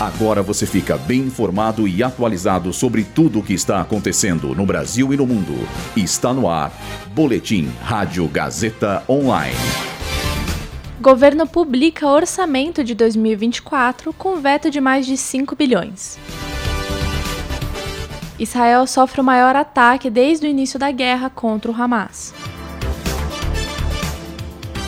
Agora você fica bem informado e atualizado sobre tudo o que está acontecendo no Brasil e no mundo. Está no ar. Boletim Rádio Gazeta Online. Governo publica orçamento de 2024 com veto de mais de 5 bilhões. Israel sofre o maior ataque desde o início da guerra contra o Hamas.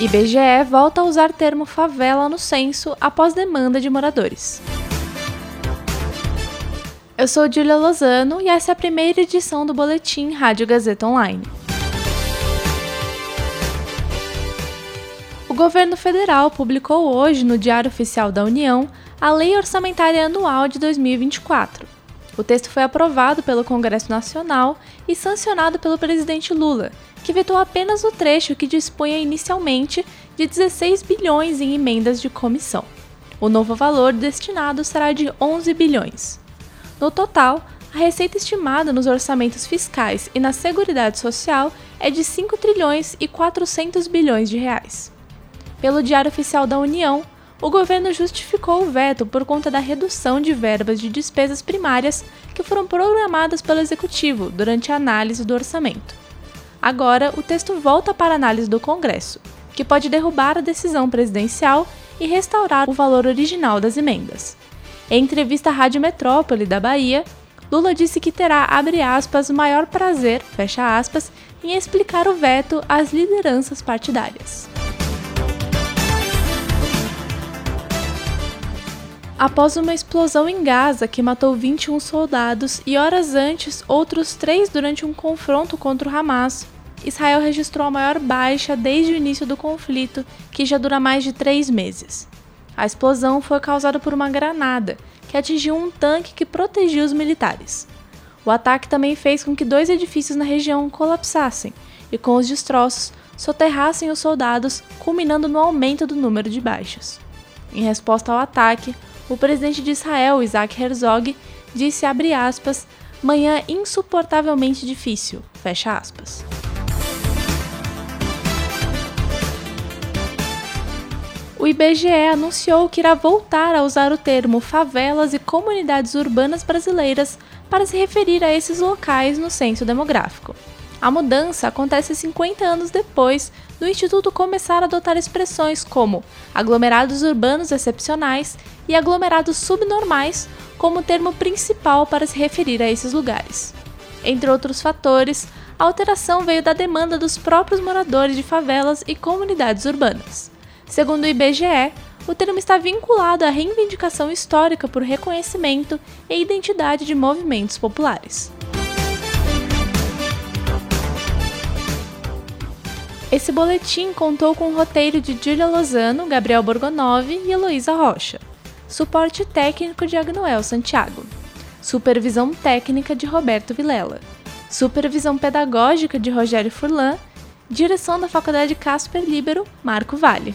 IBGE volta a usar termo favela no censo após demanda de moradores. Eu sou Julia Lozano e essa é a primeira edição do Boletim Rádio Gazeta Online. O governo federal publicou hoje no Diário Oficial da União a Lei Orçamentária Anual de 2024. O texto foi aprovado pelo Congresso Nacional e sancionado pelo presidente Lula, que vetou apenas o trecho que dispunha inicialmente de 16 bilhões em emendas de comissão. O novo valor destinado será de 11 bilhões. No total, a receita estimada nos orçamentos fiscais e na Seguridade Social é de 5 trilhões e 400 bilhões de reais. Pelo Diário Oficial da União, o governo justificou o veto por conta da redução de verbas de despesas primárias que foram programadas pelo executivo durante a análise do orçamento. Agora, o texto volta para análise do Congresso, que pode derrubar a decisão presidencial e restaurar o valor original das emendas. Em entrevista à Rádio Metrópole da Bahia, Lula disse que terá, abre aspas, maior prazer, fecha aspas, em explicar o veto às lideranças partidárias. Após uma explosão em Gaza que matou 21 soldados e horas antes outros três durante um confronto contra o Hamas, Israel registrou a maior baixa desde o início do conflito, que já dura mais de três meses. A explosão foi causada por uma granada que atingiu um tanque que protegia os militares. O ataque também fez com que dois edifícios na região colapsassem e, com os destroços, soterrassem os soldados, culminando no aumento do número de baixas. Em resposta ao ataque, o presidente de Israel, Isaac Herzog, disse aspas, manhã insuportavelmente difícil, fecha aspas. O IBGE anunciou que irá voltar a usar o termo favelas e comunidades urbanas brasileiras para se referir a esses locais no censo demográfico. A mudança acontece 50 anos depois do Instituto começar a adotar expressões como aglomerados urbanos excepcionais e aglomerados subnormais como termo principal para se referir a esses lugares. Entre outros fatores, a alteração veio da demanda dos próprios moradores de favelas e comunidades urbanas. Segundo o IBGE, o termo está vinculado à reivindicação histórica por reconhecimento e identidade de movimentos populares. Esse boletim contou com o roteiro de Julia Lozano, Gabriel Borgonov e Heloísa Rocha. Suporte técnico de Agnoel Santiago. Supervisão técnica de Roberto Vilela. Supervisão pedagógica de Rogério Furlan. Direção da Faculdade Casper Libero, Marco Vale.